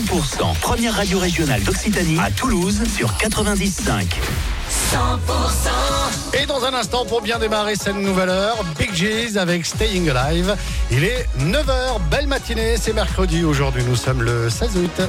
100%, première radio régionale d'Occitanie à Toulouse sur 95. 100% Et dans un instant, pour bien démarrer cette nouvelle heure, Big G's avec Staying Alive. Il est 9h, belle matinée, c'est mercredi. Aujourd'hui, nous sommes le 16 août.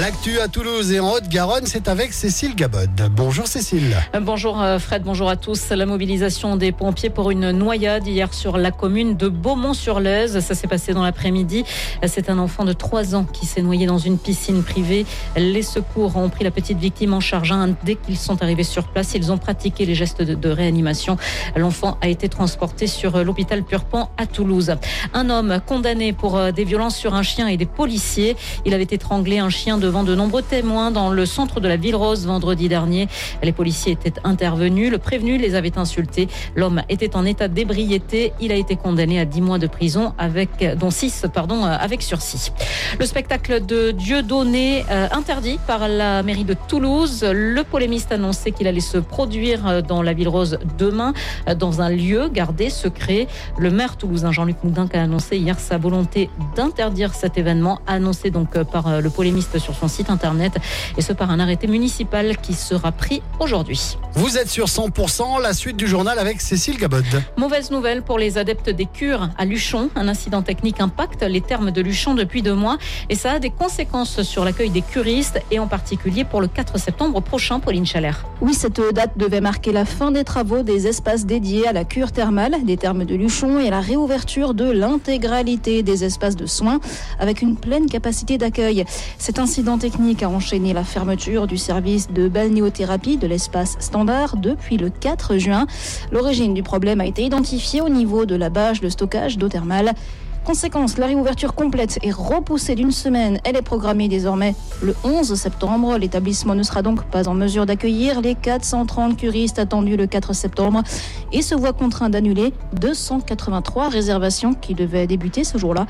L'actu à Toulouse et en Haute-Garonne, c'est avec Cécile Gabod. Bonjour Cécile. Bonjour euh, Fred, bonjour à tous. La mobilisation des pompiers pour une noyade hier sur la commune de Beaumont-sur-Lèze. Ça s'est passé dans l'après-midi. C'est un enfant de 3 ans qui s'est noyé dans une piscine privée. Les secours ont pris la petite victime en charge. Dès qu'ils sont arrivés sur place, ils ont pratiqué les gestes de, de réanimation. L'enfant a été transporté sur l'hôpital Purpan à Toulouse. Un homme condamné pour euh, des violences sur un chien et des policiers. Il avait étranglé un chien devant de nombreux témoins dans le centre de la Ville Rose vendredi dernier. Les policiers étaient intervenus. Le prévenu les avait insultés. L'homme était en état d'ébriété. Il a été condamné à 10 mois de prison avec, dont 6, pardon, avec sursis. Le spectacle de Dieu donné euh, interdit par la mairie de Toulouse. Le polémiste annonçait qu'il allait se produire euh, dans la Ville Rose demain euh, dans un lieu gardé secret. Le maire toulousain Jean-Luc Moudin a annoncé hier sa volonté d'interdire cet événement, annoncé donc euh, par le polémiste sur son site internet et ce par un arrêté municipal qui sera pris aujourd'hui. Vous êtes sur 100%, la suite du journal avec Cécile Gabod. Mauvaise nouvelle pour les adeptes des cures à Luchon. Un incident technique impacte les termes de Luchon depuis deux mois et ça a des conséquences sur l'accueil des curistes et en particulier pour le 4 septembre prochain, Pauline Chalère. Oui, cette date devait marquer la fin des travaux des espaces dédiés à la cure thermale des termes de Luchon et la réouverture de l'intégralité des espaces de soins avec une pleine capacité d'accueil. Cet incident technique a enchaîné la fermeture du service de balnéothérapie de l'espace standard depuis le 4 juin. L'origine du problème a été identifiée au niveau de la bâche de stockage d'eau thermale. Conséquence, la réouverture complète est repoussée d'une semaine. Elle est programmée désormais le 11 septembre. L'établissement ne sera donc pas en mesure d'accueillir les 430 curistes attendus le 4 septembre et se voit contraint d'annuler 283 réservations qui devaient débuter ce jour-là.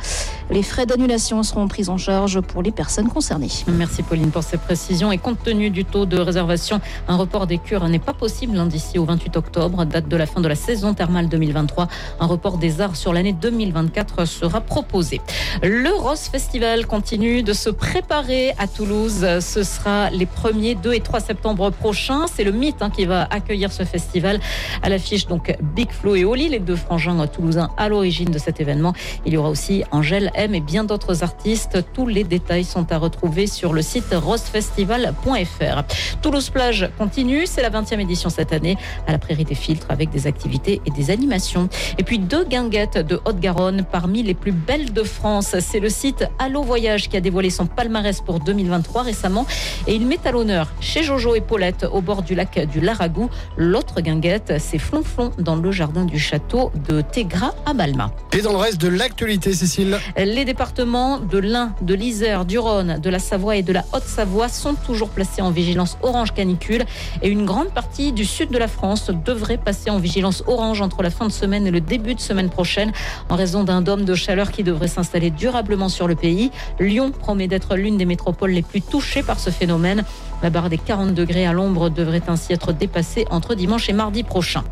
Les frais d'annulation seront pris en charge pour les personnes concernées. Merci Pauline pour ces précisions. Et compte tenu du taux de réservation, un report des cures n'est pas possible d'ici au 28 octobre, date de la fin de la saison thermale 2023. Un report des arts sur l'année 2024 sera proposé. Le Rose Festival continue de se préparer à Toulouse. Ce sera les 1er, 2 et 3 septembre prochains. C'est le Mythe hein, qui va accueillir ce festival. À l'affiche, donc, Big Flo et Oli, les deux frangins toulousains à l'origine de cet événement. Il y aura aussi Angèle M et bien d'autres artistes. Tous les détails sont à retrouver sur le site rosefestival.fr. Toulouse Plage continue. C'est la 20e édition cette année à la Prairie des Filtres avec des activités et des animations. Et puis deux guinguettes de Haute-Garonne parmi les plus belles de France. C'est le site Allo Voyage qui a dévoilé son palmarès pour 2023 récemment et il met à l'honneur chez Jojo et Paulette au bord du lac du Laragou. L'autre guinguette, c'est Flonflon dans le jardin du château de Tégra à Balma. Et dans le reste de l'actualité, Cécile Les départements de l'Ain, de l'Isère, du Rhône, de la Savoie et de la Haute-Savoie sont toujours placés en vigilance orange canicule et une grande partie du sud de la France devrait passer en vigilance orange entre la fin de semaine et le début de semaine prochaine en raison d'un dôme de chaleur qui devrait s'installer durablement sur le pays. Lyon promet d'être l'une des métropoles les plus touchées par ce phénomène. La barre des 40 degrés à l'ombre devrait ainsi être dépassée entre dimanche et mardi prochain.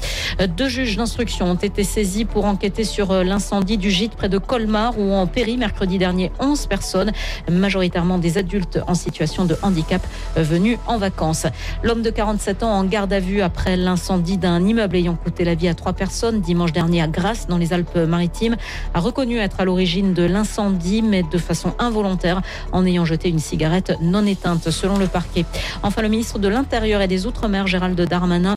Deux juges d'instruction ont été saisis pour enquêter sur l'incendie du gîte près de Colmar où ont péri mercredi dernier 11 personnes, majoritairement des adultes en situation de handicap venus en vacances. L'homme de 47 ans en garde à vue après l'incendie d'un immeuble ayant coûté la vie à trois personnes dimanche dernier à Grasse dans les Alpes-Maritimes a reconnu être à l'origine de l'incendie mais de façon involontaire en ayant jeté une cigarette non éteinte selon le parquet. Enfin, le ministre de l'Intérieur et des Outre-mer Gérald Darmanin